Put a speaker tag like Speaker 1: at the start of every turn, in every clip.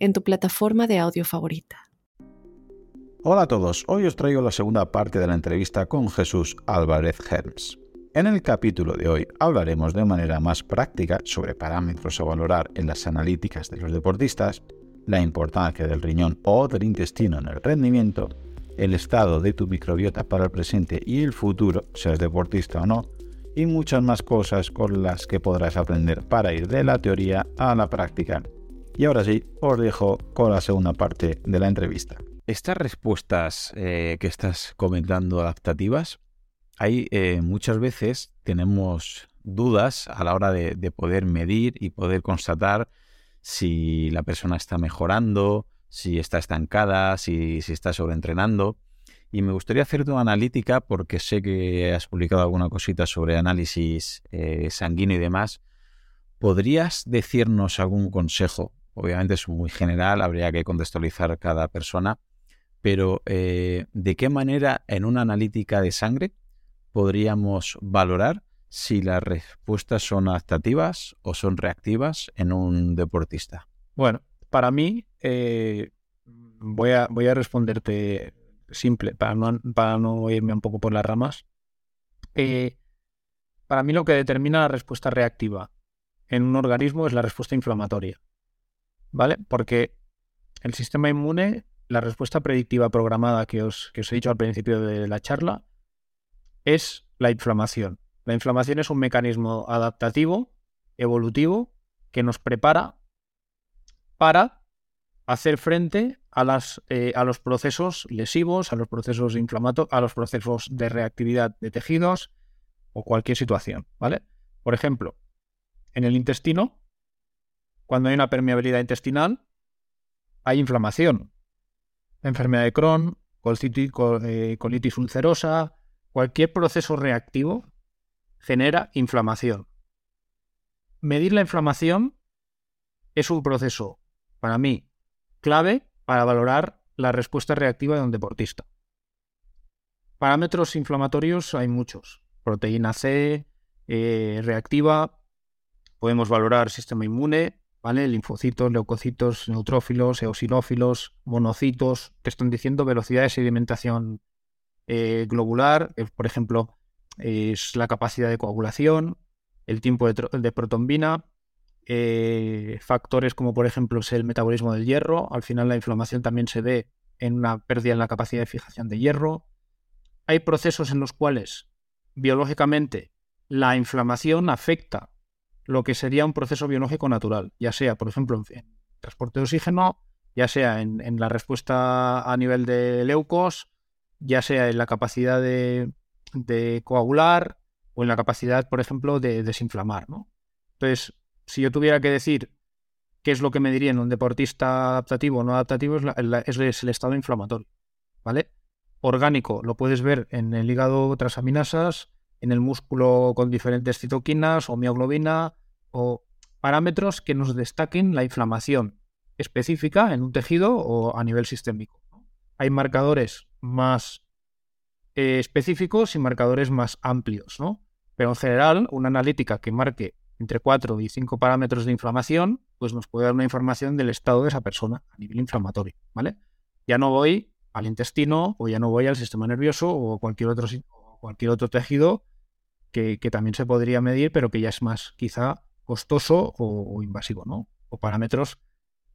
Speaker 1: en tu plataforma de audio favorita.
Speaker 2: Hola a todos, hoy os traigo la segunda parte de la entrevista con Jesús Álvarez Helms. En el capítulo de hoy hablaremos de manera más práctica sobre parámetros a valorar en las analíticas de los deportistas, la importancia del riñón o del intestino en el rendimiento, el estado de tu microbiota para el presente y el futuro, seas deportista o no, y muchas más cosas con las que podrás aprender para ir de la teoría a la práctica. Y ahora sí, os dejo con la segunda parte de la entrevista. Estas respuestas eh, que estás comentando adaptativas, hay eh, muchas veces tenemos dudas a la hora de, poder medir y poder constatar si la persona está mejorando, si está estancada, si, está sobreentrenando. Y me gustaría hacerte una analítica porque sé que has publicado alguna cosita sobre análisis eh, sanguíneo y demás. ¿Podrías decirnos algún consejo? Obviamente es muy general, habría que contextualizar cada persona, pero eh, ¿de qué manera en una analítica de sangre podríamos valorar si las respuestas son adaptativas o son reactivas en un deportista?
Speaker 3: Bueno, para mí, eh, voy, a, voy a responderte simple, para no, para irme un poco por las ramas. Eh, para mí lo que determina la respuesta reactiva en un organismo es la respuesta inflamatoria. ¿Vale? Porque el sistema inmune la respuesta predictiva programada que os, que os he dicho al principio de la charla es la inflamación. La inflamación es un mecanismo adaptativo, evolutivo, que nos prepara para hacer frente a, las, eh, a los procesos lesivos, a los procesos inflamatorios, a los procesos de reactividad de tejidos o cualquier situación, ¿vale? Por ejemplo, en el intestino, cuando hay una permeabilidad intestinal, hay inflamación enfermedad de Crohn, eh, colitis, ulcerosa, cualquier proceso reactivo genera inflamación. Medir la inflamación es un proceso, para mí, clave para valorar la respuesta reactiva de un deportista. Parámetros inflamatorios hay muchos. Proteína C, eh, reactiva, podemos valorar sistema inmune, ¿vale? Linfocitos, leucocitos, neutrófilos, eosinófilos, monocitos, que están diciendo velocidad de sedimentación eh, globular, por ejemplo, es la capacidad de coagulación, el tiempo de, protombina, eh, factores como por ejemplo es el metabolismo del hierro, al final la inflamación también se ve en una pérdida en la capacidad de fijación de hierro. Hay procesos en los cuales biológicamente la inflamación afecta lo que sería un proceso biológico natural, ya sea, por ejemplo, en, transporte de oxígeno, ya sea en, la respuesta a nivel de leucos, ya sea en la capacidad de, coagular o en la capacidad, por ejemplo, de desinflamar. ¿no? Entonces, si yo tuviera que decir qué es lo que me diría en un deportista adaptativo o no adaptativo, es, es, el estado inflamatorio. ¿Vale? Orgánico, lo puedes ver en el hígado transaminasas, en el músculo con diferentes citoquinas o mioglobina, o parámetros que nos destaquen la inflamación específica en un tejido o a nivel sistémico. Hay marcadores más eh, específicos y marcadores más amplios, ¿no? Pero en general, una analítica que marque entre 4 y 5 parámetros de inflamación, pues nos puede dar una información del estado de esa persona a nivel inflamatorio, ¿vale? Ya no voy al intestino o ya no voy al sistema nervioso o cualquier otro, cualquier otro tejido que, que también se podría medir, pero que ya es más quizá costoso o, invasivo, ¿no? O parámetros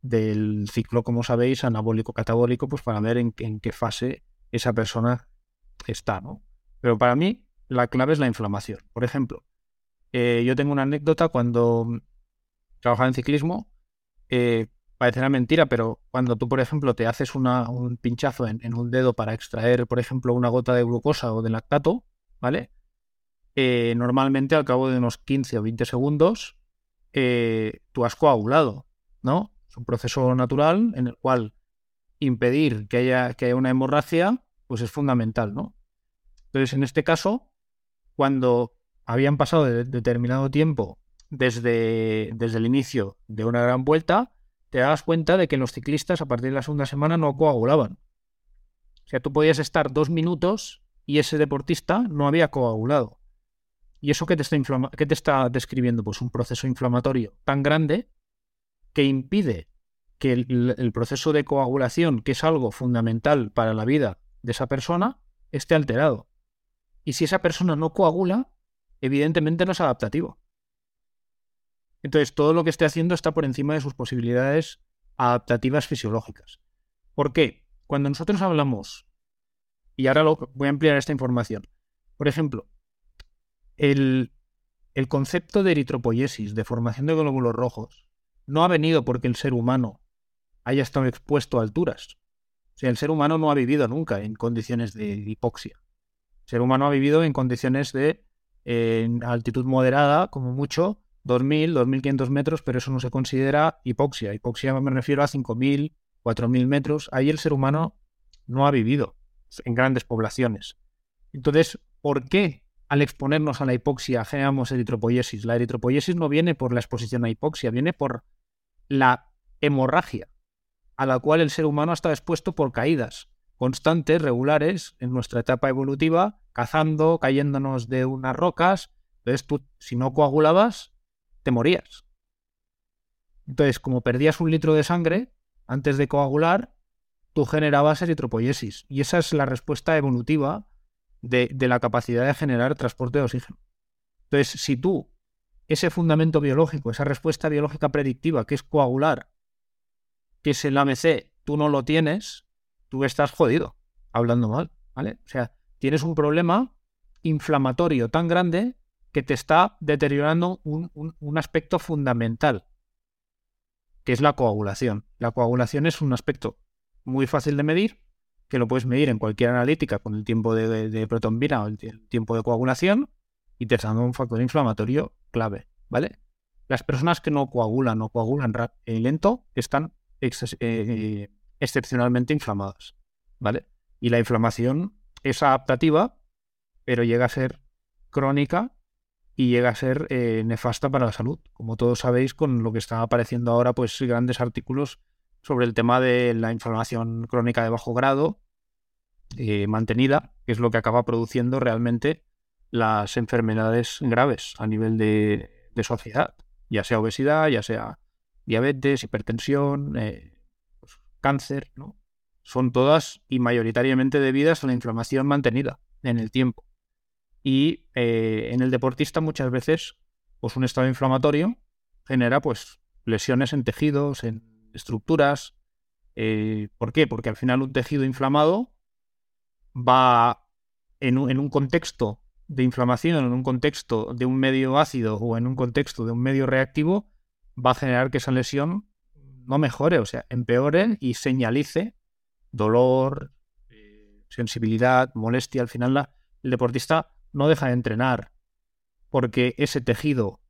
Speaker 3: del ciclo, como sabéis, anabólico-catabólico, pues para ver en, qué fase esa persona está, ¿no? Pero para mí la clave es la inflamación. Por ejemplo, eh, yo tengo una anécdota cuando trabajaba en ciclismo, eh, parecerá mentira, pero cuando tú, por ejemplo, te haces un pinchazo en, un dedo para extraer, por ejemplo, una gota de glucosa o de lactato, ¿vale? Eh, normalmente al cabo de unos 15 o 20 segundos eh, tú has coagulado, ¿no? Es un proceso natural en el cual impedir que haya, que haya una hemorragia, pues es fundamental, ¿no? Entonces, en este caso, cuando habían pasado determinado tiempo desde, desde el inicio de una gran vuelta, te das cuenta de que los ciclistas a partir de la segunda semana no coagulaban. O sea, tú podías estar dos minutos y ese deportista no había coagulado. ¿Y eso qué te está, describiendo? Pues un proceso inflamatorio tan grande que impide que el, proceso de coagulación, que es algo fundamental para la vida de esa persona, esté alterado. Y si esa persona no coagula, evidentemente no es adaptativo. Entonces, todo lo que esté haciendo está por encima de sus posibilidades adaptativas fisiológicas. ¿Por qué? Cuando nosotros hablamos, y ahora lo, voy a ampliar esta información, por ejemplo, el, el concepto de eritropoiesis, de formación de glóbulos rojos, no ha venido porque el ser humano haya estado expuesto a alturas. O sea, el ser humano no ha vivido nunca en condiciones de hipoxia. El ser humano ha vivido en condiciones de altitud moderada, como mucho, 2.000, 2.500 metros, pero eso no se considera hipoxia. Hipoxia me refiero a 5.000, 4.000 metros. Ahí el ser humano no ha vivido en grandes poblaciones. Entonces, ¿por qué al exponernos a la hipoxia generamos eritropoiesis? La eritropoiesis no viene por la exposición a hipoxia, viene por la hemorragia a la cual el ser humano ha estado expuesto por caídas constantes, regulares, en nuestra etapa evolutiva, cazando, cayéndonos de unas rocas. Entonces tú, si no coagulabas, te morías. Entonces, como perdías un litro de sangre antes de coagular, tú generabas eritropoiesis. Y esa es la respuesta evolutiva de, la capacidad de generar transporte de oxígeno. Entonces, si tú, ese fundamento biológico, esa respuesta biológica predictiva, que es coagular, que es el AMC, tú no lo tienes, tú estás jodido, hablando mal, ¿vale? O sea, tienes un problema inflamatorio tan grande que te está deteriorando un, aspecto fundamental, que es la coagulación. La coagulación es un aspecto muy fácil de medir, que lo puedes medir en cualquier analítica con el tiempo de, de, o el, tiempo de coagulación, y te está dando un factor inflamatorio clave, ¿vale? Las personas que no coagulan o coagulan eh, lento están eh, excepcionalmente inflamadas, ¿vale? Y la inflamación es adaptativa, pero llega a ser crónica y llega a ser eh, nefasta para la salud. Como todos sabéis, con lo que está apareciendo ahora, pues grandes artículos sobre el tema de la inflamación crónica de bajo grado eh, mantenida, que es lo que acaba produciendo realmente las enfermedades graves a nivel de sociedad, ya sea obesidad, ya sea diabetes, hipertensión, eh, pues, cáncer, ¿no? Son todas y mayoritariamente debidas a la inflamación mantenida en el tiempo. Y eh, en el deportista muchas veces, pues un estado inflamatorio genera pues lesiones en tejidos, en estructuras. ¿Por qué? Porque al final un tejido inflamado va en un, contexto de inflamación, en un contexto de un medio ácido o en un contexto de un medio reactivo, va a generar que esa lesión no mejore, o sea, empeore y señalice dolor, eh, sensibilidad, molestia. Al final el deportista no deja de entrenar porque ese tejido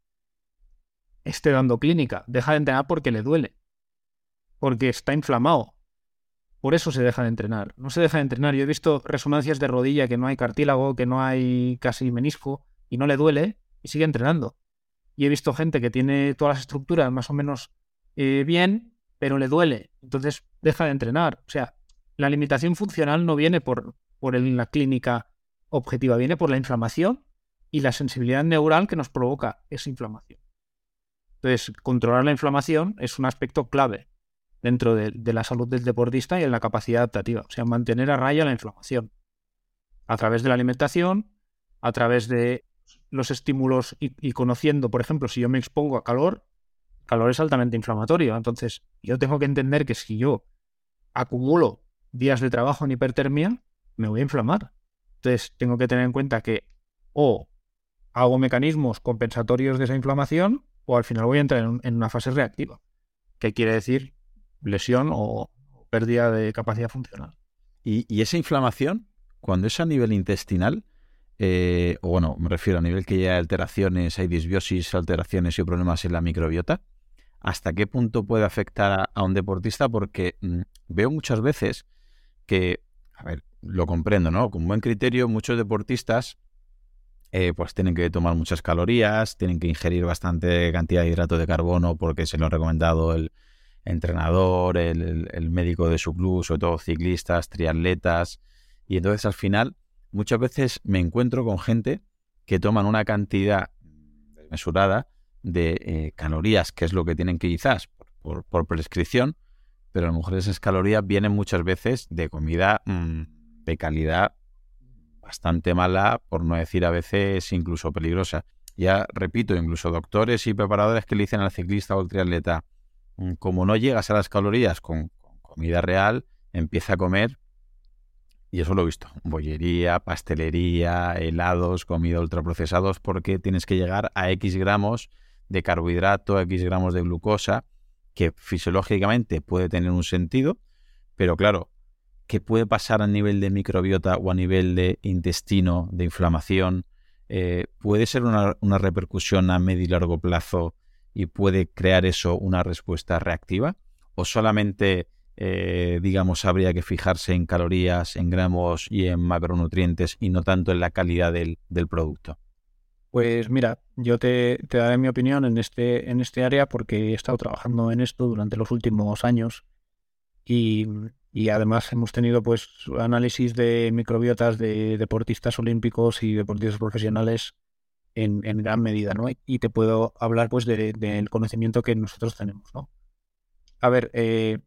Speaker 3: esté dando clínica, deja de entrenar porque le duele, porque está inflamado. Por eso se deja de entrenar. No se deja de entrenar. Yo he visto resonancias de rodilla que no hay cartílago, que no hay casi menisco y no le duele y sigue entrenando y he visto gente que tiene todas las estructuras más o menos eh, bien, pero le duele, entonces deja de entrenar. O sea, la limitación funcional no viene por, por la clínica objetiva, viene por la inflamación y la sensibilidad neural que nos provoca esa inflamación. Entonces, controlar la inflamación es un aspecto clave dentro de, la salud del deportista y en la capacidad adaptativa. O sea, mantener a raya la inflamación. A través de la alimentación, a través de los estímulos y, conociendo, por ejemplo, si yo me expongo a calor, calor es altamente inflamatorio. Entonces, yo tengo que entender que si yo acumulo días de trabajo en hipertermia, me voy a inflamar. Entonces, tengo que tener en cuenta que o hago mecanismos compensatorios de esa inflamación o al final voy a entrar en, una fase reactiva, que quiere decir lesión o pérdida de capacidad funcional.
Speaker 2: y esa inflamación, cuando es a nivel intestinal, eh, o bueno, me refiero a nivel que ya hay alteraciones, hay disbiosis, alteraciones y problemas en la microbiota, hasta qué punto puede afectar a, un deportista, porque mm, veo muchas veces que, a ver, lo comprendo, ¿no? Con buen criterio, muchos deportistas eh, pues tienen que tomar muchas calorías, tienen que ingerir bastante cantidad de hidrato de carbono porque se lo ha recomendado el entrenador, el, médico de su club, sobre todo ciclistas, triatletas. Y entonces al final muchas veces me encuentro con gente que toman una cantidad mesurada de eh, calorías, que es lo que tienen que quizás por, prescripción, pero a lo mejor esas calorías vienen muchas veces de comida mm, de calidad bastante mala, por no decir a veces incluso peligrosa. Ya repito, incluso doctores y preparadores que le dicen al ciclista o al triatleta, como no llegas a las calorías con, comida real, empieza a comer, y eso lo he visto, bollería, pastelería, helados, comida ultraprocesados, porque tienes que llegar a X gramos de carbohidrato, X gramos de glucosa, que fisiológicamente puede tener un sentido, pero claro, ¿qué puede pasar a nivel de microbiota o a nivel de intestino, de inflamación? Eh, ¿Puede ser una, repercusión a medio y largo plazo y puede crear eso una respuesta reactiva? ¿O solamente, eh, digamos, habría que fijarse en calorías, en gramos y en macronutrientes y no tanto en la calidad del, producto?
Speaker 3: Pues mira, yo te, te, daré mi opinión en este, en este área porque he estado trabajando en esto durante los últimos años y y además hemos tenido pues análisis de microbiotas de deportistas olímpicos y deportistas profesionales en, gran medida, ¿no? Y te puedo hablar pues del conocimiento que nosotros tenemos, ¿no? A ver, eh,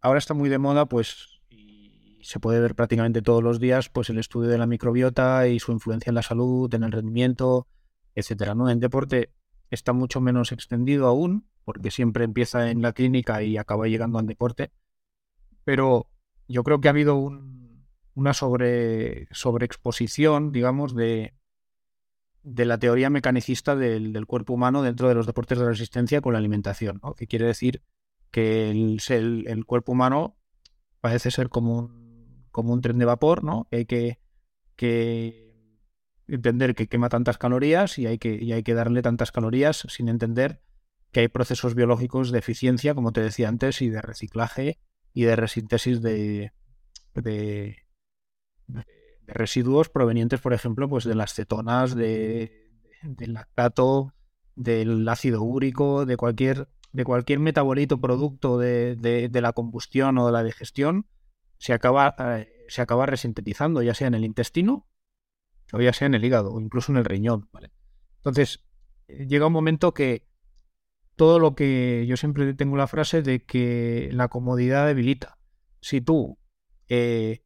Speaker 3: ahora está muy de moda pues y se puede ver prácticamente todos los días pues el estudio de la microbiota y su influencia en la salud, en el rendimiento, etcétera, ¿no? En deporte está mucho menos extendido aún porque siempre empieza en la clínica y acaba llegando al deporte pero yo creo que ha habido una sobre, sobreexposición, digamos, de, de la teoría mecanicista del, cuerpo humano dentro de los deportes de resistencia con la alimentación, ¿no? que quiere decir que el, el, cuerpo humano parece ser como un, como un tren de vapor, ¿no? hay que, que entender que quema tantas calorías y hay que, y hay que darle tantas calorías sin entender que hay procesos biológicos de eficiencia, como te decía antes, y de reciclaje y de resíntesis de, residuos provenientes, por ejemplo, pues de las cetonas, de, del lactato, del ácido úrico, de cualquier, de cualquier metabolito producto de, la combustión o de la digestión, se acaba, eh, se acaba resintetizando, ya sea en el intestino o ya sea en el hígado o incluso en el riñón. Entonces, llega un momento que todo lo que yo siempre tengo la frase de que la comodidad debilita. Si tú eh,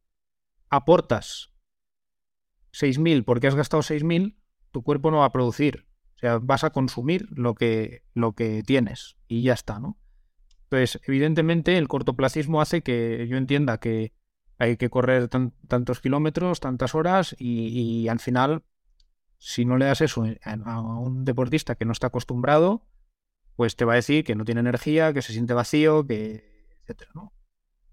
Speaker 3: aportas 6.000 porque has gastado 6.000, tu cuerpo no va a producir. O sea, vas a consumir lo que, lo que tienes y ya está, ¿no? Entonces, evidentemente, el cortoplacismo hace que yo entienda que hay que correr tantos kilómetros, tantas horas y, al final, si no le das eso a un deportista que no está acostumbrado, pues te va a decir que no tiene energía, que se siente vacío, que etcétera, ¿no?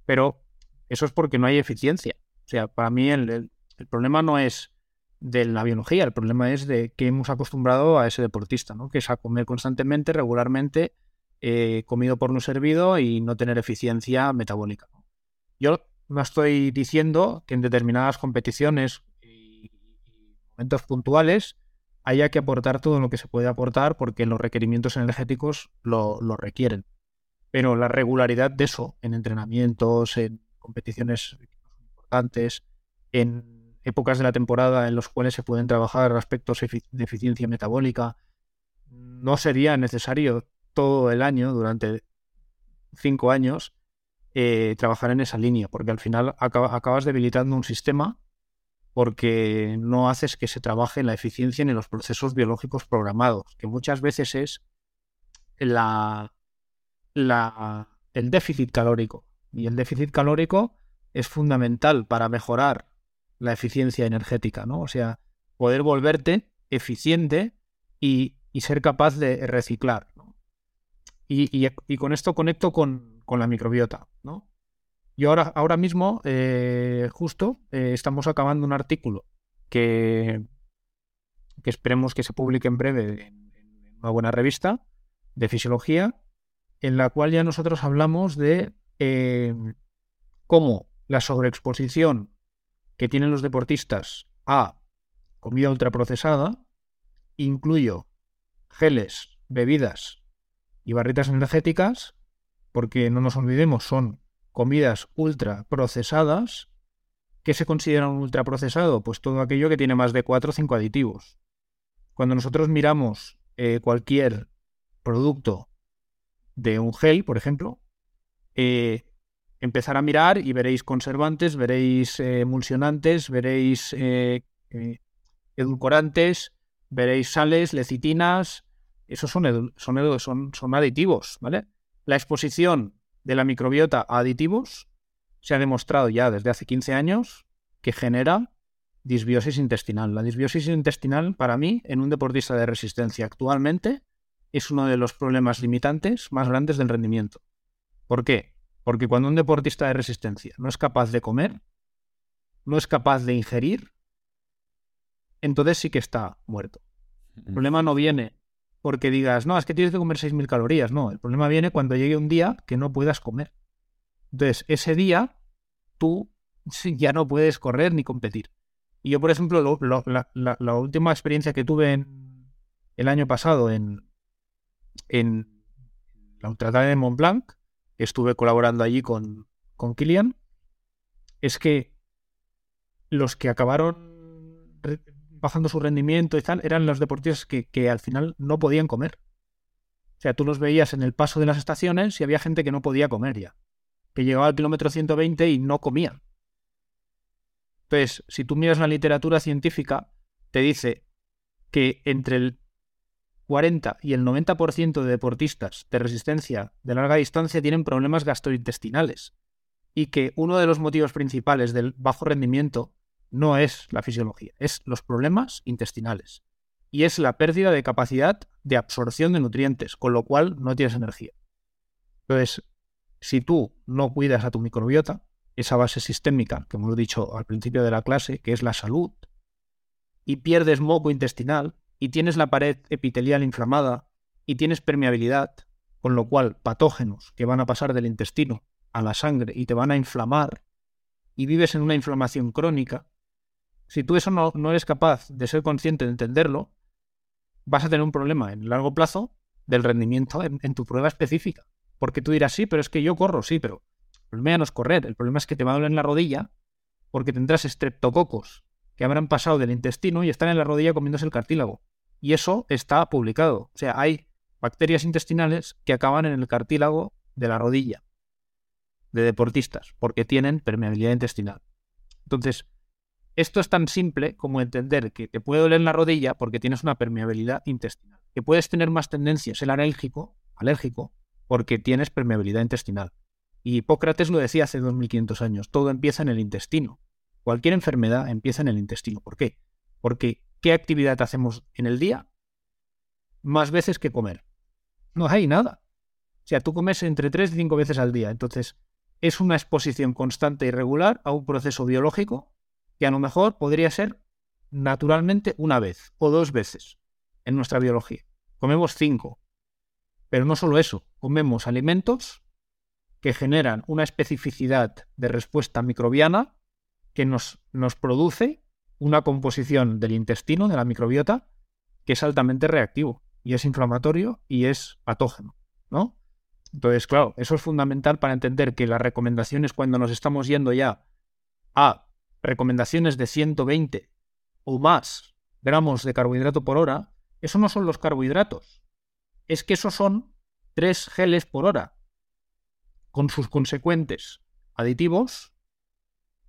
Speaker 3: Pero eso es porque no hay eficiencia. O sea, para mí el, problema no es de la biología, el problema es de que hemos acostumbrado a ese deportista, ¿no? Que es a comer constantemente, regularmente, eh, comido por no servido y no tener eficiencia metabólica. Yo no estoy diciendo que en determinadas competiciones y momentos puntuales haya que aportar todo lo que se puede aportar porque los requerimientos energéticos lo, requieren. Pero la regularidad de eso en entrenamientos, en competiciones importantes, en épocas de la temporada en los cuales se pueden trabajar aspectos de eficiencia metabólica, no sería necesario todo el año, durante cinco años, eh, trabajar en esa línea, porque al final acabas debilitando un sistema porque no haces que se trabaje en la eficiencia ni en los procesos biológicos programados, que muchas veces es la, el déficit calórico. Y el déficit calórico es fundamental para mejorar la eficiencia energética, ¿no? O sea, poder volverte eficiente y, ser capaz de reciclar. Y, con esto conecto con, con la microbiota, ¿no? Y ahora, ahora mismo, eh, justo, eh, estamos acabando un artículo que, que esperemos que se publique en breve en, una buena revista de fisiología, en la cual ya nosotros hablamos de eh, cómo la sobreexposición que tienen los deportistas a comida ultraprocesada, incluyo geles, bebidas y barritas energéticas, porque no nos olvidemos, son comidas ultraprocesadas. ¿Qué se considera un ultraprocesado? Pues todo aquello que tiene más de 4 o 5 aditivos. Cuando nosotros miramos eh, cualquier producto de un gel, por ejemplo, eh, empezar a mirar y veréis conservantes, veréis eh, emulsionantes, veréis edulcorantes, veréis sales, lecitinas, esos son, son, son, son aditivos, ¿vale? La exposición de la microbiota a aditivos se ha demostrado ya desde hace 15 años que genera disbiosis intestinal. La disbiosis intestinal, para mí, en un deportista de resistencia actualmente, es uno de los problemas limitantes más grandes del rendimiento. ¿Por qué? Porque cuando un deportista de resistencia no es capaz de comer, no es capaz de ingerir, entonces sí que está muerto. El problema no viene porque digas, no, es que tienes que comer 6.000 calorías. No, el problema viene cuando llegue un día que no puedas comer. Entonces, ese día tú ya no puedes correr ni competir. Y yo, por ejemplo, la, última experiencia que tuve el año pasado en, en la Ultratrail de Mont Blanc, estuve colaborando allí con, con Kilian, es que los que acabaron bajando su rendimiento y tal, eran los deportistas que, que, al final no podían comer. O sea, tú los veías en el paso de las estaciones y había gente que no podía comer ya. Que llegaba al kilómetro 120 y no comían. Entonces, si tú miras la literatura científica, te dice que entre el 40 y el 90% de deportistas de resistencia de larga distancia tienen problemas gastrointestinales y que uno de los motivos principales del bajo rendimiento no es la fisiología, es los problemas intestinales. Y es la pérdida de capacidad de absorción de nutrientes, con lo cual no tienes energía. Entonces, si tú no cuidas a tu microbiota, esa base sistémica que hemos dicho al principio de la clase, que es la salud, y pierdes moco intestinal, y tienes la pared epitelial inflamada, y tienes permeabilidad, con lo cual patógenos que van a pasar del intestino a la sangre y te van a inflamar, y vives en una inflamación crónica, si tú eso no, eres capaz de ser consciente de entenderlo, vas a tener un problema en largo plazo del rendimiento en, tu prueba específica. Porque tú dirás, sí, pero es que yo corro, sí, pero el problema no es correr, el problema es que te va a doler en la rodilla porque tendrás estreptococos que habrán pasado del intestino y están en la rodilla comiéndose el cartílago. Y eso está publicado. O sea, hay bacterias intestinales que acaban en el cartílago de la rodilla de deportistas porque tienen permeabilidad intestinal. Entonces, esto es tan simple como entender que te puede doler la rodilla porque tienes una permeabilidad intestinal, que puedes tener más tendencias el alérgico, alérgico porque tienes permeabilidad intestinal. Y Hipócrates lo decía hace 2500 años, todo empieza en el intestino. Cualquier enfermedad empieza en el intestino. ¿Por qué? Porque ¿qué actividad hacemos en el día? Más veces que comer. No hay nada. O sea, tú comes entre 3 y 5 veces al día. Entonces, es una exposición constante y regular a un proceso biológico que a lo mejor podría ser naturalmente una vez o dos veces en nuestra biología. Comemos cinco. Pero no solo eso, comemos alimentos que generan una especificidad de respuesta microbiana que nos, nos produce una composición del intestino, de la microbiota, que es altamente reactivo y es inflamatorio y es patógeno, ¿no? Entonces, claro, eso es fundamental para entender que las recomendaciones cuando nos estamos yendo ya a recomendaciones de 120 o más gramos de carbohidrato por hora, eso no son los carbohidratos. Es que esos son 3 geles por hora, con sus consecuentes aditivos,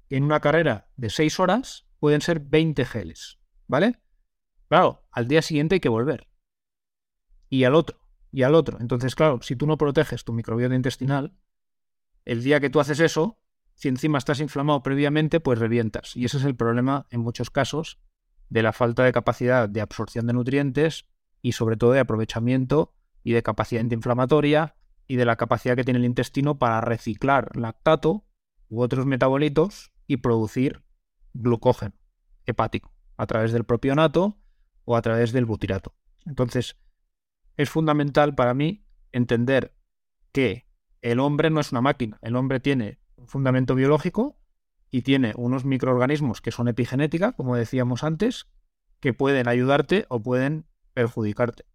Speaker 3: en una carrera de 6 horas pueden ser 20 geles. ¿Vale? Claro, al día siguiente hay que volver. Y al otro, y al otro. Entonces, claro, si tú no proteges tu microbiota intestinal, el día que tú haces eso, si encima estás inflamado previamente, pues revientas. Y ese es el problema en muchos casos de la falta de capacidad de absorción de nutrientes y sobre todo de aprovechamiento y de capacidad antiinflamatoria y de la capacidad que tiene el intestino para reciclar lactato u otros metabolitos y producir glucógeno hepático a través del propionato o a través del butirato. Entonces, es fundamental para mí entender que el hombre no es una máquina. El hombre tiene un fundamento biológico y tiene unos microorganismos que son epigenética, como decíamos antes, que pueden ayudarte o pueden perjudicarte.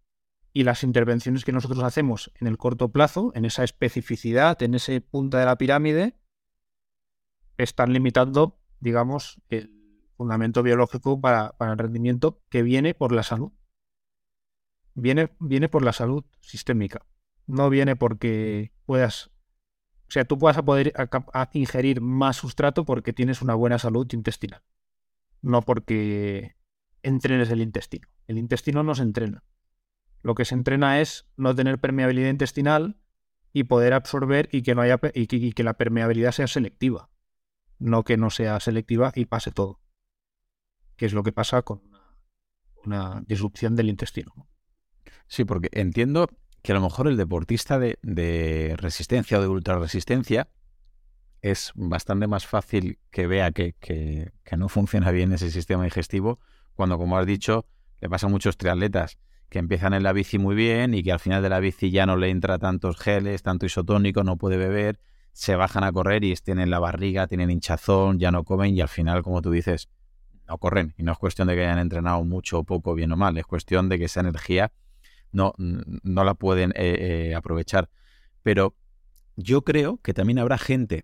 Speaker 3: Y las intervenciones que nosotros hacemos en el corto plazo, en esa especificidad, en ese punta de la pirámide, están limitando, digamos, el fundamento biológico para, para el rendimiento que viene por la salud. Viene, viene por la salud sistémica. No viene porque puedas o sea, tú puedas poder ingerir más sustrato porque tienes una buena salud intestinal, no porque entrenes el intestino. El intestino no se entrena. Lo que se entrena es no tener permeabilidad intestinal y poder absorber y que no haya y que, la permeabilidad sea selectiva, no que no sea selectiva y pase todo, que es lo que pasa con una disrupción del intestino.
Speaker 2: Sí, porque entiendo que a lo mejor el deportista de, resistencia o de ultrarresistencia es bastante más fácil que vea que, no funciona bien ese sistema digestivo cuando, como has dicho, le pasa a muchos triatletas que empiezan en la bici muy bien y que al final de la bici ya no le entra tantos geles, tanto isotónico, no puede beber, se bajan a correr y tienen la barriga, tienen hinchazón, ya no comen y al final, como tú dices, no corren. Y no es cuestión de que hayan entrenado mucho o poco, bien o mal, es cuestión de que esa energía no, no la pueden eh, eh, aprovechar. Pero yo creo que también habrá gente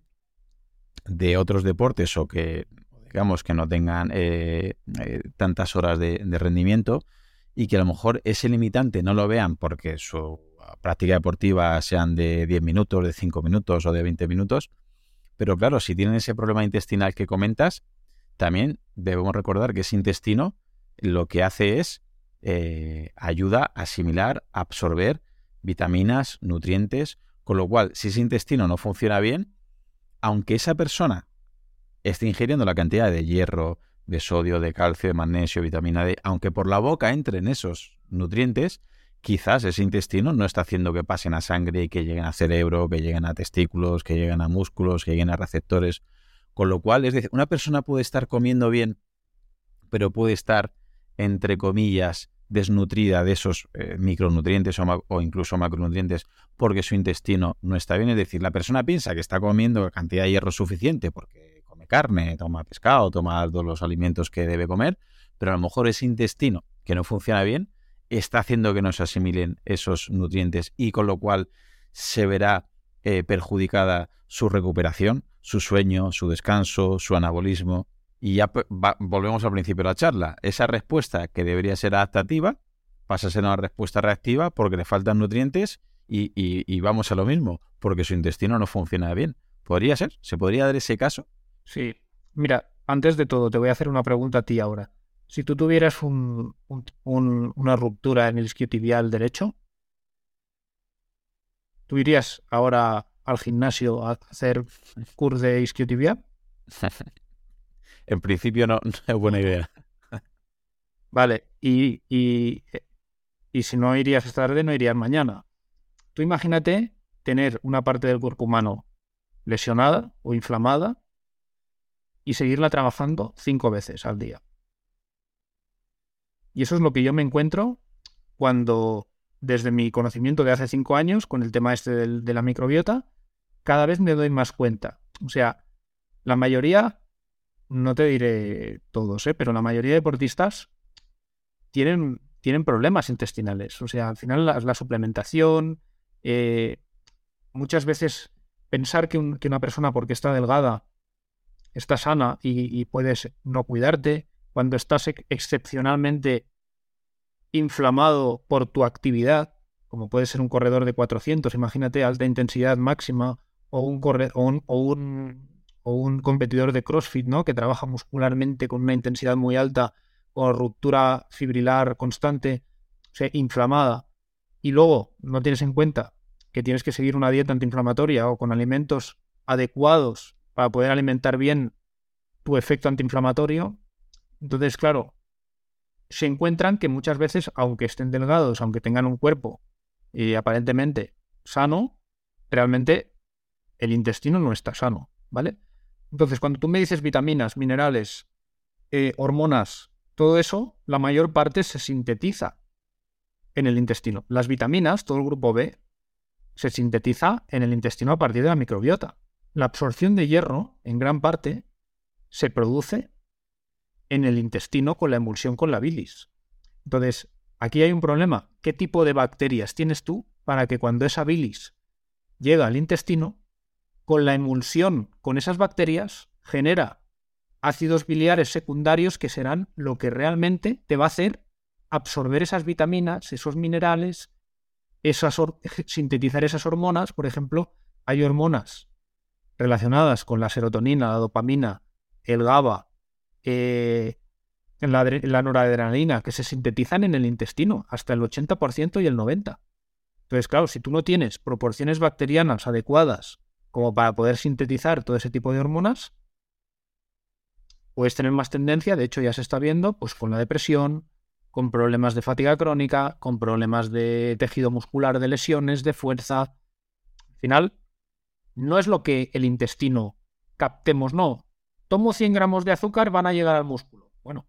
Speaker 2: de otros deportes o que, digamos, que no tengan eh, tantas horas de, rendimiento y que a lo mejor ese limitante no lo vean porque su práctica deportiva sean de 10 minutos, de 5 minutos o de 20 minutos. Pero claro, si tienen ese problema intestinal que comentas, también debemos recordar que ese intestino lo que hace es eh, ayuda a asimilar, absorber vitaminas, nutrientes, con lo cual, si ese intestino no funciona bien, aunque esa persona esté ingiriendo la cantidad de hierro, de sodio, de calcio, de magnesio, vitamina D, aunque por la boca entren esos nutrientes, quizás ese intestino no está haciendo que pasen a sangre que lleguen a cerebro, que lleguen a testículos, que lleguen a músculos, que lleguen a receptores. Con lo cual, es decir, una persona puede estar comiendo bien, pero puede estar entre comillas, desnutrida de esos eh, micronutrientes o, incluso macronutrientes porque su intestino no está bien. Es decir, la persona piensa que está comiendo cantidad de hierro suficiente porque come carne, toma pescado, toma todos los alimentos que debe comer, pero a lo mejor ese intestino que no funciona bien está haciendo que no se asimilen esos nutrientes y con lo cual se verá eh, perjudicada su recuperación, su sueño, su descanso, su anabolismo. Y ya volvemos al principio de la charla. Esa respuesta que debería ser adaptativa pasa a ser una respuesta reactiva porque le faltan nutrientes y, vamos a lo mismo, porque su intestino no funciona bien. ¿Podría ser? ¿Se podría dar ese caso?
Speaker 3: Sí. Mira, antes de todo, te voy a hacer una pregunta a ti ahora. Si tú tuvieras un, una ruptura en el isquiotibial derecho, ¿tú irías ahora al gimnasio a hacer curso de isquiotibial?
Speaker 2: en principio no, es buena idea.
Speaker 3: Vale, y, y, y si no irías esta tarde, no irías mañana. Tú imagínate tener una parte del cuerpo humano lesionada o inflamada y seguirla trabajando cinco veces al día. Y eso es lo que yo me encuentro cuando, desde mi conocimiento de hace cinco años, con el tema este de la microbiota, cada vez me doy más cuenta. O sea, la mayoría no te diré todos, ¿eh? pero la mayoría de deportistas tienen, tienen problemas intestinales. O sea, al final la, suplementación, eh, muchas veces pensar que, una persona porque está delgada está sana y, puedes no cuidarte, cuando estás excepcionalmente inflamado por tu actividad, como puede ser un corredor de 400, imagínate alta intensidad máxima, o un, o o competidor de CrossFit, ¿no? Que trabaja muscularmente con una intensidad muy alta, con ruptura fibrilar constante, o sea, inflamada, y luego no tienes en cuenta que tienes que seguir una dieta antiinflamatoria o con alimentos adecuados para poder alimentar bien tu efecto antiinflamatorio, entonces, claro, se encuentran que muchas veces, aunque estén delgados, aunque tengan un cuerpo y aparentemente sano, realmente el intestino no está sano, ¿vale? Entonces, cuando tú me dices vitaminas, minerales, eh, hormonas, todo eso, la mayor parte se sintetiza en el intestino. Las vitaminas, todo el grupo B, se sintetiza en el intestino a partir de la microbiota. La absorción de hierro, en gran parte, se produce en el intestino con la emulsión con la bilis. Entonces, aquí hay un problema. ¿Qué tipo de bacterias tienes tú para que cuando esa bilis llega al intestino, con la emulsión con esas bacterias, genera ácidos biliares secundarios que serán lo que realmente te va a hacer absorber esas vitaminas, esos minerales, sintetizar esas hormonas. Por ejemplo, hay hormonas relacionadas con la serotonina, la dopamina, el GABA, eh, la, la noradrenalina, que se sintetizan en el intestino, hasta el 80% y el 90%. Entonces, claro, si tú no tienes proporciones bacterianas adecuadas como para poder sintetizar todo ese tipo de hormonas, puedes tener más tendencia, de hecho ya se está viendo, pues con la depresión, con problemas de fatiga crónica, con problemas de tejido muscular, de lesiones, de fuerza. Al final, no es lo que el intestino captemos, no. Tomo 100 gramos de azúcar, van a llegar al músculo. Bueno,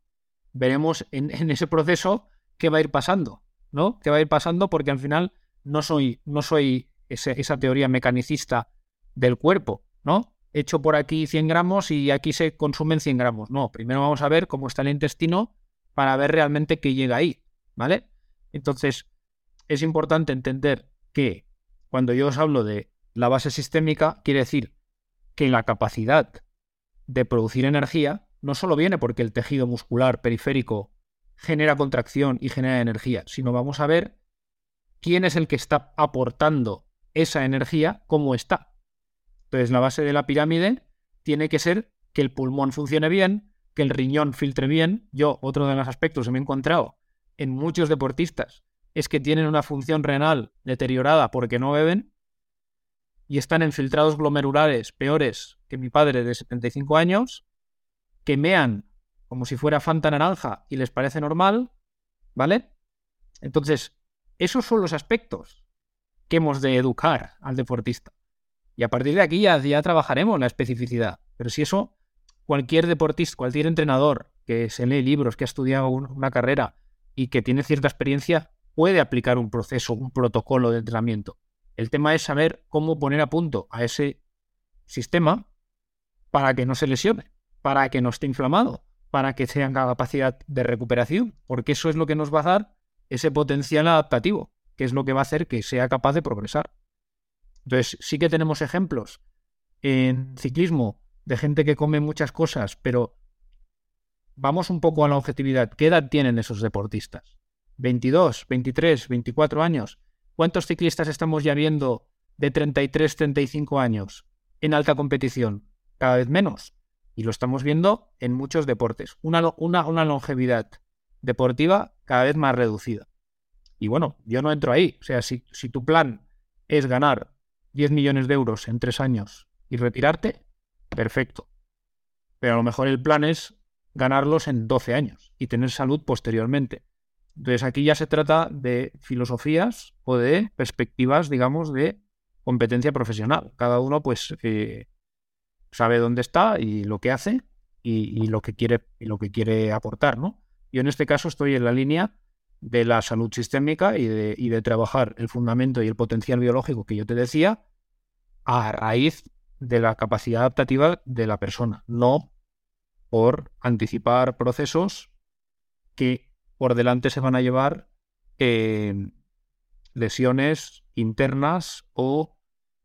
Speaker 3: veremos en, ese proceso qué va a ir pasando, ¿no? ¿Qué va a ir pasando? Porque al final no soy, no soy esa teoría mecanicista del cuerpo, ¿no? Hecho por aquí 100 gramos y aquí se consumen 100 gramos. No, primero vamos a ver cómo está el intestino para ver realmente qué llega ahí, ¿vale? Entonces, es importante entender que cuando yo os hablo de la base sistémica, quiere decir que la capacidad de producir energía no solo viene porque el tejido muscular periférico genera contracción y genera energía, sino vamos a ver quién es el que está aportando esa energía, cómo está. Entonces, la base de la pirámide tiene que ser que el pulmón funcione bien, que el riñón filtre bien. Yo, otro de los aspectos que me he encontrado en muchos deportistas es que tienen una función renal deteriorada porque no beben y están en filtrados glomerulares peores que mi padre de 75 años, que mean como si fuera Fanta naranja y les parece normal, ¿vale? Entonces, esos son los aspectos que hemos de educar al deportista. Y a partir de aquí ya, ya trabajaremos la especificidad. Pero si eso cualquier deportista, cualquier entrenador que se lee libros, que ha estudiado una carrera y que tiene cierta experiencia, puede aplicar un proceso, un protocolo de entrenamiento. El tema es saber cómo poner a punto a ese sistema para que no se lesione, para que no esté inflamado, para que tenga capacidad de recuperación, porque eso es lo que nos va a dar ese potencial adaptativo, que es lo que va a hacer que sea capaz de progresar. Entonces, sí que tenemos ejemplos en ciclismo de gente que come muchas cosas, pero vamos un poco a la objetividad. ¿Qué edad tienen esos deportistas? ¿22, 23, 24 años? ¿Cuántos ciclistas estamos ya viendo de 33, 35 años en alta competición? Cada vez menos. Y lo estamos viendo en muchos deportes. Una, una, una longevidad deportiva cada vez más reducida. Y bueno, yo no entro ahí. O sea, si, si tu plan es ganar 10 millones de euros en tres años y retirarte, perfecto. Pero a lo mejor el plan es ganarlos en 12 años y tener salud posteriormente. Entonces aquí ya se trata de filosofías o de perspectivas, digamos, de competencia profesional. Cada uno pues eh, sabe dónde está y lo que hace y, lo que quiere y lo que quiere aportar, ¿no? Yo en este caso estoy en la línea de la salud sistémica y de, y de trabajar el fundamento y el potencial biológico que yo te decía a raíz de la capacidad adaptativa de la persona, no por anticipar procesos que por delante se van a llevar lesiones internas o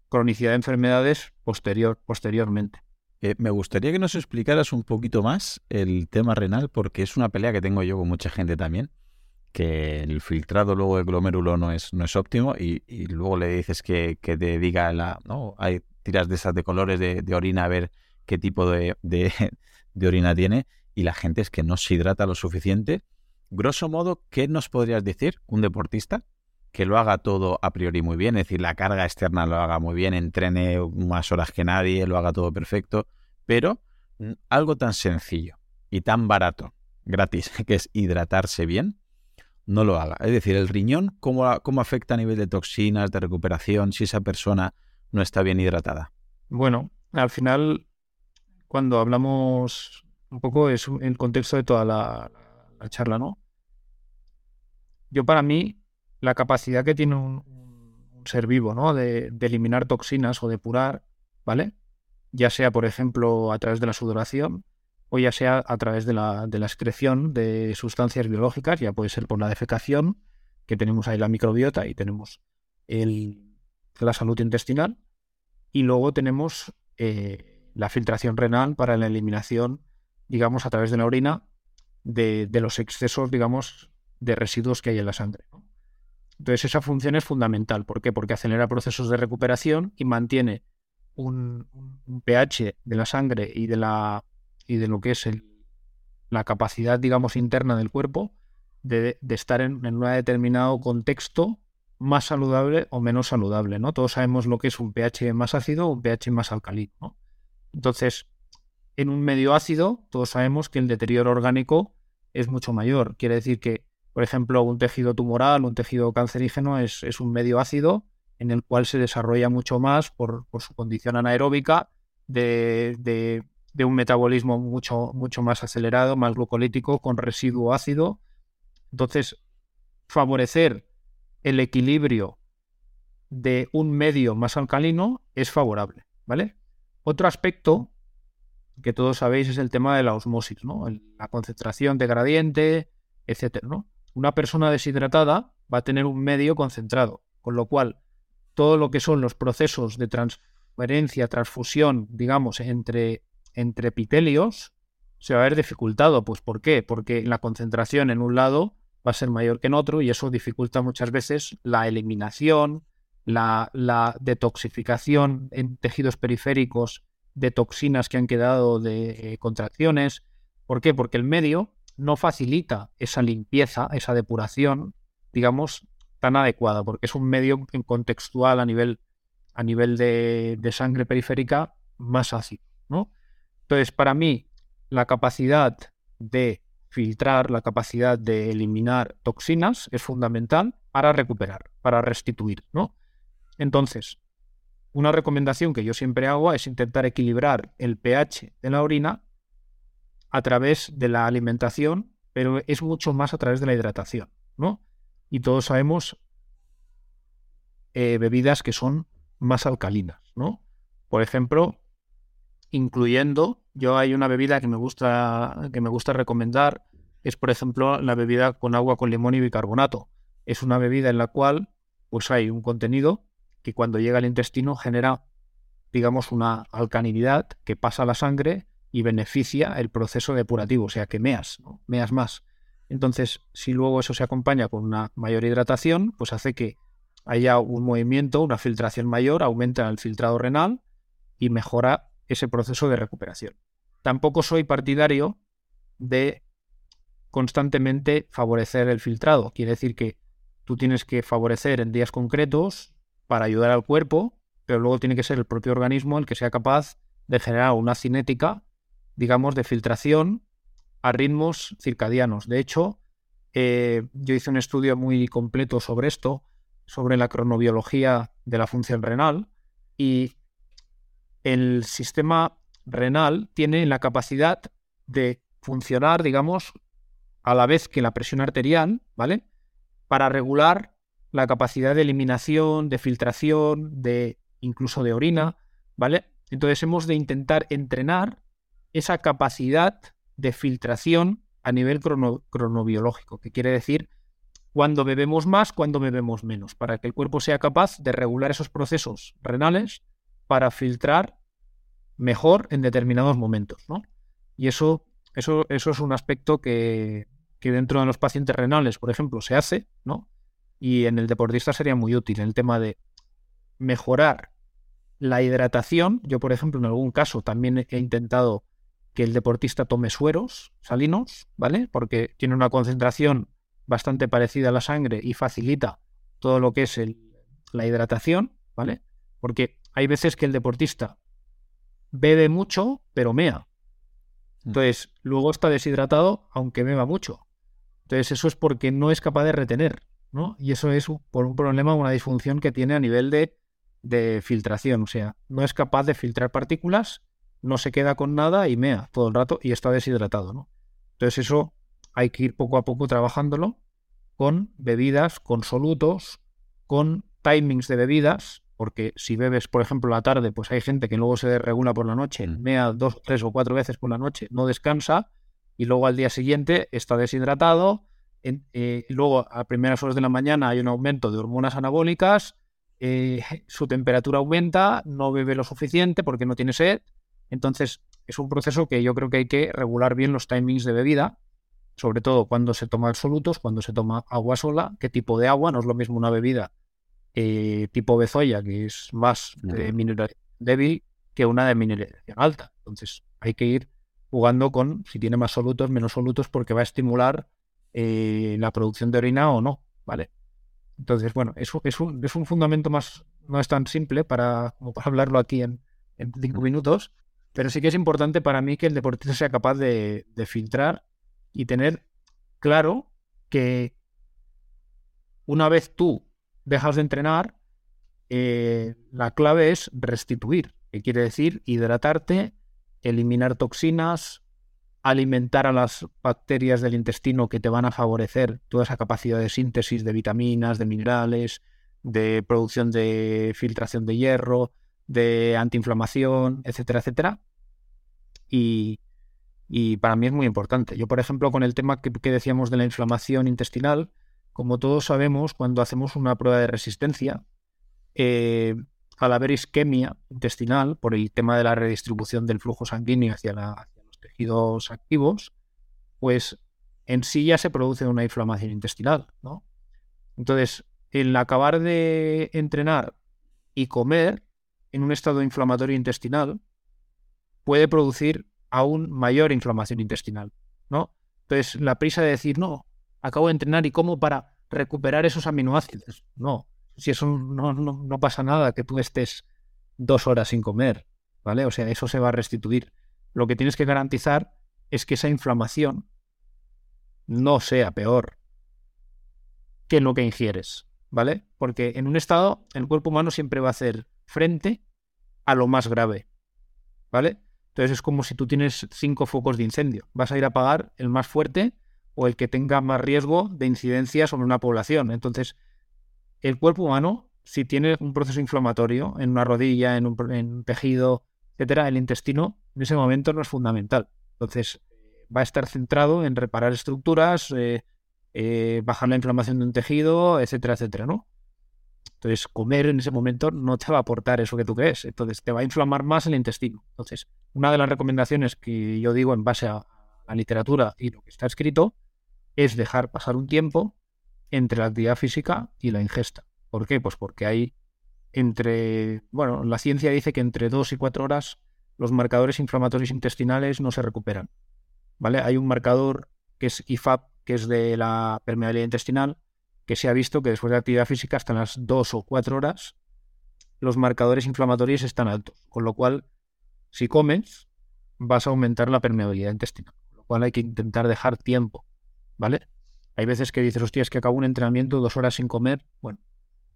Speaker 3: cronicidad de enfermedades posterior, posteriormente.
Speaker 2: Eh, me gustaría que nos explicaras un poquito más el tema renal, porque es una pelea que tengo yo con mucha gente también, que el filtrado luego de glomérulo no es, no es óptimo y, luego le dices que, que te diga la... ¿no? Hay tiras de esas de colores de, orina a ver qué tipo de, de, orina tiene y la gente es que no se hidrata lo suficiente. Grosso modo, ¿qué nos podrías decir un deportista que lo haga todo a priori muy bien? Es decir, la carga externa lo haga muy bien, entrene más horas que nadie, lo haga todo perfecto, pero mm, algo tan sencillo y tan barato, gratis, que es hidratarse bien, no lo haga. Es decir, el riñón, ¿cómo, cómo afecta a nivel de toxinas, de recuperación, si esa persona no está bien hidratada?
Speaker 3: Bueno, al final, cuando hablamos un poco, es el contexto de toda la, charla, ¿no? Yo para mí, la capacidad que tiene un, ser vivo, ¿no? De, eliminar toxinas o depurar, ¿vale? Ya sea, por ejemplo, a través de la sudoración o ya sea a través de la, de la excreción de sustancias biológicas, ya puede ser por la defecación, que tenemos ahí la microbiota y tenemos el, la salud intestinal, y luego tenemos eh, la filtración renal para la eliminación, digamos, a través de la orina de, los excesos, digamos, de residuos que hay en la sangre. Entonces esa función es fundamental. ¿Por qué? Porque acelera procesos de recuperación y mantiene un, pH de la sangre y de, la, y de lo que es la capacidad, digamos, interna del cuerpo de, estar en, un determinado contexto más saludable o menos saludable, ¿no? Todos sabemos lo que es un pH más ácido o un pH más alcalino, Entonces, en un medio ácido, todos sabemos que el deterioro orgánico es mucho mayor. Quiere decir que por ejemplo, un tejido tumoral, un tejido cancerígeno es, un medio ácido en el cual se desarrolla mucho más por, su condición anaeróbica de, un metabolismo mucho, mucho más acelerado, más glucolítico, con residuo ácido. Entonces, favorecer el equilibrio de un medio más alcalino es favorable, ¿vale? Otro aspecto que todos sabéis es el tema de la osmosis, ¿no? La concentración de gradiente, etcétera, ¿no? Una persona deshidratada va a tener un medio concentrado, con lo cual todo lo que son los procesos de transferencia, transfusión, digamos, entre, entre epitelios, se va a ver dificultado. Pues ¿por qué? Porque la concentración en un lado va a ser mayor que en otro y eso dificulta muchas veces la eliminación, la, la detoxificación en tejidos periféricos de toxinas que han quedado de eh, contracciones. ¿Por qué? Porque el medio no facilita esa limpieza, esa depuración, digamos, tan adecuada, porque es un medio contextual a nivel, a nivel de, sangre periférica más ácido, ¿no? Entonces, para mí, la capacidad de filtrar, la capacidad de eliminar toxinas es fundamental para recuperar, para restituir, ¿no? Entonces, una recomendación que yo siempre hago es intentar equilibrar el pH de la orina a través de la alimentación, pero es mucho más a través de la hidratación, ¿no? Y todos sabemos eh, bebidas que son más alcalinas, ¿no? Por ejemplo, incluyendo, yo hay una bebida que me gusta, que me gusta recomendar, es por ejemplo la bebida con agua con limón y bicarbonato. Es una bebida en la cual pues hay un contenido que cuando llega al intestino genera, digamos, una alcalinidad que pasa a la sangre y beneficia el proceso depurativo, o sea que meas, meas más. Entonces, si luego eso se acompaña con una mayor hidratación, pues hace que haya un movimiento, una filtración mayor, aumenta el filtrado renal y mejora ese proceso de recuperación. Tampoco soy partidario de constantemente favorecer el filtrado. Quiere decir que tú tienes que favorecer en días concretos para ayudar al cuerpo, pero luego tiene que ser el propio organismo el que sea capaz de generar una cinética digamos, de filtración a ritmos circadianos. De hecho, eh, yo hice un estudio muy completo sobre esto, sobre la cronobiología de la función renal, y el sistema renal tiene la capacidad de funcionar, digamos, a la vez que la presión arterial, ¿vale? Para regular la capacidad de eliminación, de filtración, de incluso de orina, ¿vale? Entonces hemos de intentar entrenar esa capacidad de filtración a nivel cronobiológico, que quiere decir cuando bebemos más, cuando bebemos menos, para que el cuerpo sea capaz de regular esos procesos renales para filtrar mejor en determinados momentos. ¿no? Y eso, eso, eso es un aspecto que, que, dentro de los pacientes renales, por ejemplo, se hace, ¿no? Y en el deportista sería muy útil en el tema de mejorar la hidratación. Yo, por ejemplo, en algún caso también he intentado que el deportista tome sueros salinos, ¿vale? Porque tiene una concentración bastante parecida a la sangre y facilita todo lo que es la hidratación, ¿vale? Porque hay veces que el deportista bebe mucho, pero mea. Mm. Entonces, luego está deshidratado, aunque beba mucho. Entonces, eso es porque no es capaz de retener, ¿no? Y eso es por un problema, una disfunción que tiene a nivel de, de filtración. O sea, no es capaz de filtrar partículas no se queda con nada y mea todo el rato y está deshidratado, ¿no? Entonces eso hay que ir poco a poco trabajándolo con bebidas, con solutos, con timings de bebidas, porque si bebes, por ejemplo, la tarde, pues hay gente que luego se regula por la noche,
Speaker 2: Mm.
Speaker 3: mea dos, tres o cuatro veces por la noche, no descansa, y luego al día siguiente está deshidratado. En- eh, luego, a primeras horas de la mañana hay un aumento de hormonas anabólicas, eh, su temperatura aumenta, no bebe lo suficiente porque no tiene sed. Entonces, es un proceso que yo creo que hay que regular bien los timings de bebida, sobre todo cuando se toma absolutos, cuando se toma agua sola, qué tipo de agua, no es lo mismo una bebida eh, tipo bezoya, que es más de mineralización débil, que una de mineralización alta. Entonces, hay que ir jugando con si tiene más solutos, menos solutos, porque va a estimular eh, la producción de orina o no, ¿vale? Entonces, bueno, eso es un, es un fundamento más, no es tan simple para, como para hablarlo aquí en, en cinco minutos, pero sí que es importante para mí que el deportista sea capaz de, de filtrar y tener claro que una vez tú dejas de entrenar, eh, la clave es restituir, que quiere decir hidratarte, eliminar toxinas, alimentar a las bacterias del intestino que te van a favorecer toda esa capacidad de síntesis de vitaminas, de minerales, de producción de filtración de hierro, de antiinflamación, etcétera, etcétera. Y, y para mí es muy importante. Yo, por ejemplo, con el tema que, decíamos de la inflamación intestinal, como todos sabemos, cuando hacemos una prueba de resistencia, eh, al haber isquemia intestinal, por el tema de la redistribución del flujo sanguíneo hacia, la- tejidos activos, pues en sí ya se produce una inflamación intestinal, ¿no? Entonces, el acabar de entrenar y comer en un estado inflamatorio intestinal puede producir aún mayor inflamación intestinal, ¿no? Entonces, la prisa de decir, no, acabo de entrenar y como para recuperar esos aminoácidos. No, si eso no, no, no pasa nada, que tú estés dos horas sin comer, ¿vale? O sea, eso se va a restituir. Lo que tienes que garantizar es que esa inflamación no sea peor que lo que ingieres, ¿vale? Porque en un estado, el cuerpo humano siempre va a hacer frente a lo más grave, ¿vale? Entonces es como si tú tienes cinco focos de incendio. Vas a ir a apagar el más fuerte o el que tenga más riesgo de incidencia sobre una población. Entonces, el cuerpo humano, si tiene un proceso inflamatorio en una rodilla, en un, en un tejido, etcétera, el intestino en ese momento no es fundamental. Entonces, va a estar centrado en reparar estructuras, eh, eh, bajar la inflamación de un tejido, etcétera, etcétera, ¿no? Entonces, comer en ese momento no te va a aportar eso que tú crees. Entonces, te va a inflamar más el intestino. Entonces, una de las recomendaciones que yo digo en base a la literatura y lo que está escrito es dejar pasar un tiempo entre la actividad física y la ingesta. ¿Por qué? Pues porque hay entre, bueno, la ciencia dice que entre dos y cuatro horas los marcadores inflamatorios intestinales no se recuperan. ¿Vale? Hay un marcador que es IFAP, que es de la permeabilidad intestinal, que se ha visto que después de actividad física, hasta las dos o cuatro horas, los marcadores inflamatorios están altos. Con lo cual, si comes, vas a aumentar la permeabilidad intestinal. Con lo cual hay que intentar dejar tiempo. ¿Vale? Hay veces que dices, hostia, es que acabo un entrenamiento dos horas sin comer. Bueno,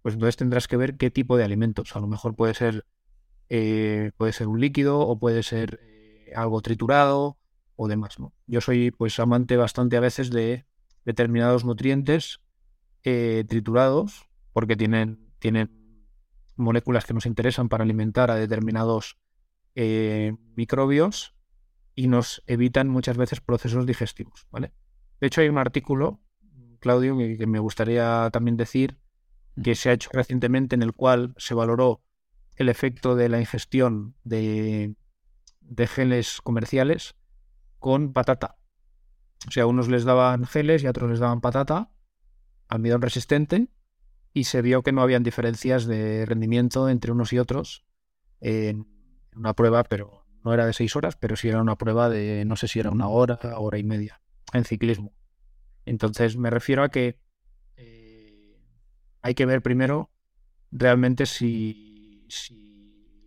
Speaker 3: pues entonces tendrás que ver qué tipo de alimentos. A lo mejor puede ser, eh, puede ser un líquido o puede ser eh, algo triturado o demás, ¿no? Yo soy pues amante bastante a veces de determinados nutrientes eh, triturados porque tienen, tienen moléculas que nos interesan para alimentar a determinados microbios y nos evitan muchas veces procesos digestivos, ¿vale? De hecho, hay un artículo, Claudio, que me gustaría también decir, que se ha hecho recientemente en el cual se valoró el efecto de la ingestión de, de geles comerciales con patata. O sea, unos les daban geles y a otros les daban patata, almidón resistente, y se vio que no habían diferencias de rendimiento entre unos y otros en una prueba, pero no era de seis horas, pero sí era una prueba de, no sé si era una hora, hora y media, en ciclismo. Entonces me refiero a que hay que ver primero realmente si,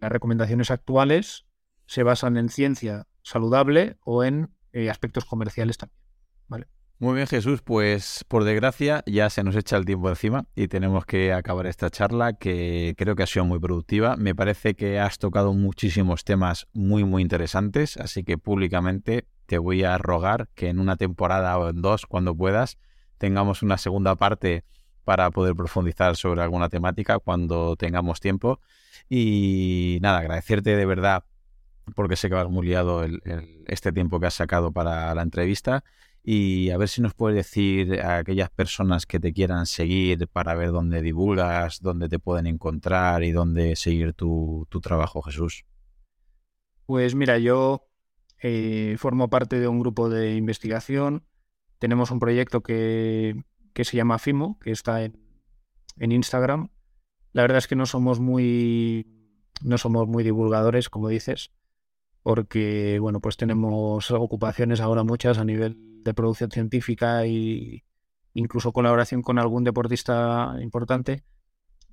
Speaker 3: las recomendaciones actuales se basan en ciencia saludable o en eh, aspectos comerciales también. ¿vale?
Speaker 2: Muy bien, Jesús, pues por desgracia ya se nos echa el tiempo encima y tenemos que acabar esta charla que creo que ha sido muy productiva. Me parece que has tocado muchísimos temas muy, muy interesantes, así que públicamente te voy a rogar que en una temporada o en dos, cuando puedas, tengamos una segunda parte para poder profundizar sobre alguna temática cuando tengamos tiempo. Y nada, agradecerte de verdad porque sé que vas muy liado este tiempo que has sacado para la entrevista y a ver si nos puedes decir a aquellas personas que te quieran seguir para ver dónde divulgas, dónde te pueden encontrar y dónde seguir tu, trabajo, Jesús.
Speaker 3: Pues mira, yo eh, formo parte de un grupo de investigación. Tenemos un proyecto que, se llama FIMO, que está en, en Instagram. La verdad es que no somos muy no somos muy divulgadores, como dices, porque bueno, pues tenemos ocupaciones ahora muchas a nivel de producción científica e incluso colaboración con algún deportista importante.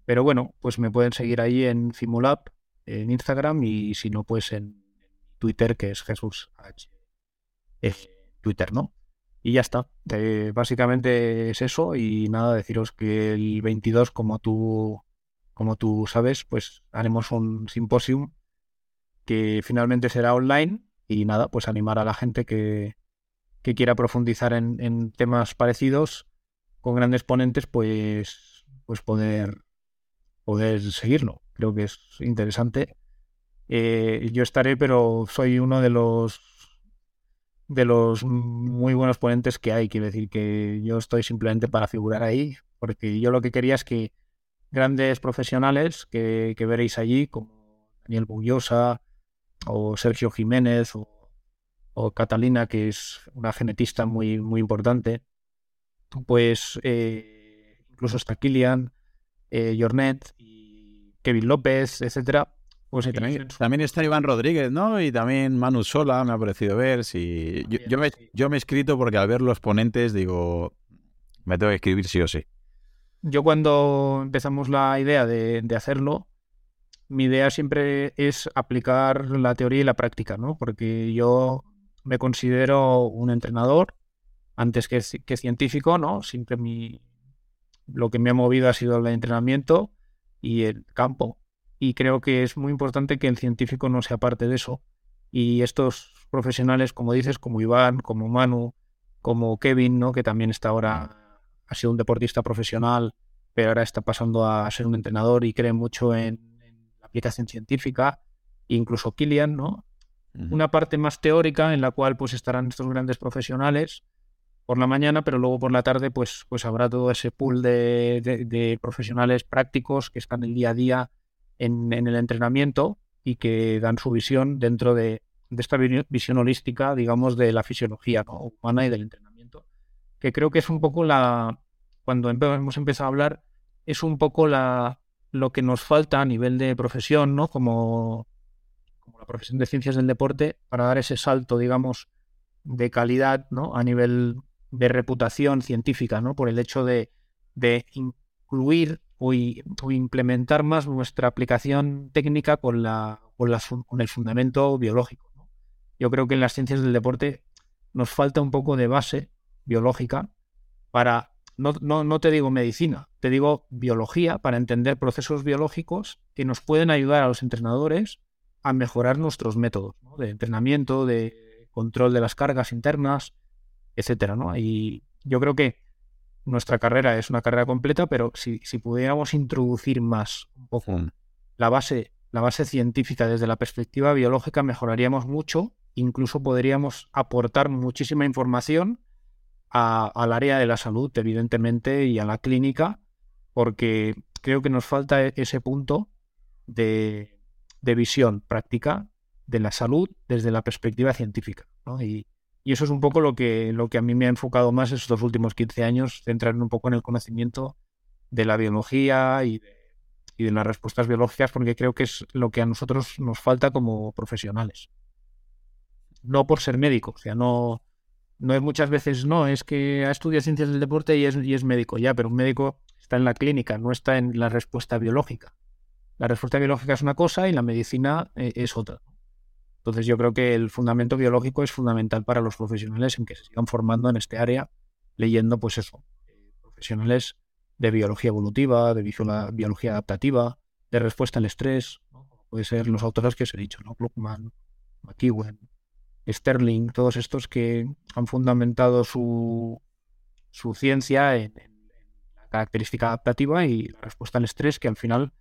Speaker 3: Pero bueno, pues me pueden seguir ahí en Fimulab, en Instagram y si no, pues en Twitter, que es Jesús H. Twitter, ¿no? Y ya está. Eh, básicamente es eso y nada, deciros que el 22, como tú, como tú sabes, pues haremos un simposium que finalmente será online y nada, pues animar a la gente que, que quiera profundizar en, temas parecidos con grandes ponentes, pues, pues poder, poder seguirlo. Creo que es interesante. Eh, yo estaré, pero soy uno de los de los muy buenos ponentes que hay. Quiero decir que yo estoy simplemente para figurar ahí, porque yo lo que quería es que grandes profesionales que, veréis allí, como Daniel Bullosa o Sergio Jiménez o o Catalina, que es una genetista muy, muy importante, pues eh, incluso está Kilian, eh, Jornet y Kevin López, etcétera. Pues
Speaker 2: también, está Iván Rodríguez, ¿no? Y también Manu Sola, me ha parecido ver. Si... Yo, me, yo me he escrito porque al ver los ponentes digo, me tengo que escribir sí o sí.
Speaker 3: Yo cuando empezamos la idea de, de hacerlo, mi idea siempre es aplicar la teoría y la práctica, ¿no? Porque yo me considero un entrenador antes que, científico, ¿no? Siempre mi, lo que me ha movido ha sido el entrenamiento y el campo. Y creo que es muy importante que el científico no sea parte de eso. Y estos profesionales, como dices, como Iván, como Manu, como Kevin, ¿no? Que también está ahora, ha sido un deportista profesional, pero ahora está pasando a ser un entrenador y cree mucho en, en la aplicación científica. Incluso Kilian, ¿no? una parte más teórica en la cual pues estarán estos grandes profesionales por la mañana, pero luego por la tarde pues, pues habrá todo ese pool de, profesionales prácticos que están el día a día en, el entrenamiento y que dan su visión dentro de, esta visión holística, digamos, de la fisiología humana y del entrenamiento, que creo que es un poco la, cuando hemos empezado a hablar, es un poco la, lo que nos falta a nivel de profesión, ¿no? Como como la profesión de ciencias del deporte para dar ese salto, digamos, de calidad, ¿no? A nivel de reputación científica, ¿no? Por el hecho de, incluir o, implementar más nuestra aplicación técnica con, la, con, el fundamento biológico. Yo creo que en las ciencias del deporte nos falta un poco de base biológica para, no, no, no te digo medicina, te digo biología, para entender procesos biológicos que nos pueden ayudar a los entrenadores a mejorar nuestros métodos de entrenamiento, de control de las cargas internas, etcétera. Y yo creo que nuestra carrera es una carrera completa, pero si, pudiéramos introducir más un poco mm. la base, la base científica desde la perspectiva biológica, mejoraríamos mucho, incluso podríamos aportar muchísima información al área de la salud, evidentemente, y a la clínica, porque creo que nos falta e, ese punto de, de visión práctica de la salud desde la perspectiva científica. Y, eso es un poco lo que, lo que a mí me ha enfocado más estos últimos 15 años, centrarme un poco en el conocimiento de la biología y de, y de las respuestas biológicas, porque creo que es lo que a nosotros nos falta como profesionales. No por ser médico, o sea, no, no es muchas veces, no, es que ha estudiado ciencias del deporte y es, y es médico, ya, pero un médico está en la clínica, no está en la respuesta biológica. La respuesta biológica es una cosa y la medicina eh, es otra. Entonces yo creo que el fundamento biológico es fundamental para los profesionales en que se sigan formando en este área, leyendo pues eso, eh, profesionales de biología evolutiva, de biología adaptativa, de respuesta al estrés, puede ser los autores que os he dicho, ¿no? Gluckman, McEwen, Sterling, todos estos que han fundamentado su, su ciencia en, característica adaptativa y la respuesta al estrés, que al final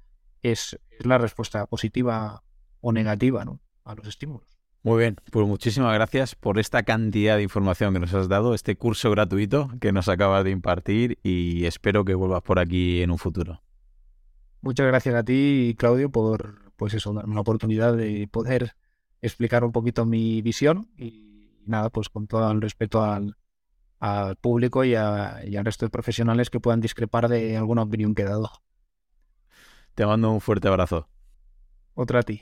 Speaker 3: es, la respuesta positiva o negativa a los estímulos.
Speaker 2: Muy bien, pues muchísimas gracias por esta cantidad de información que nos has dado, este curso gratuito que nos acabas de impartir y espero que vuelvas por aquí en un futuro.
Speaker 3: Muchas gracias a ti, Claudio, por pues eso, darme la oportunidad de poder explicar un poquito mi visión y nada, pues con todo el respeto al, público y, y al resto de profesionales que puedan discrepar de alguna opinión que he dado.
Speaker 2: Te mando un fuerte abrazo.
Speaker 3: Otra a ti.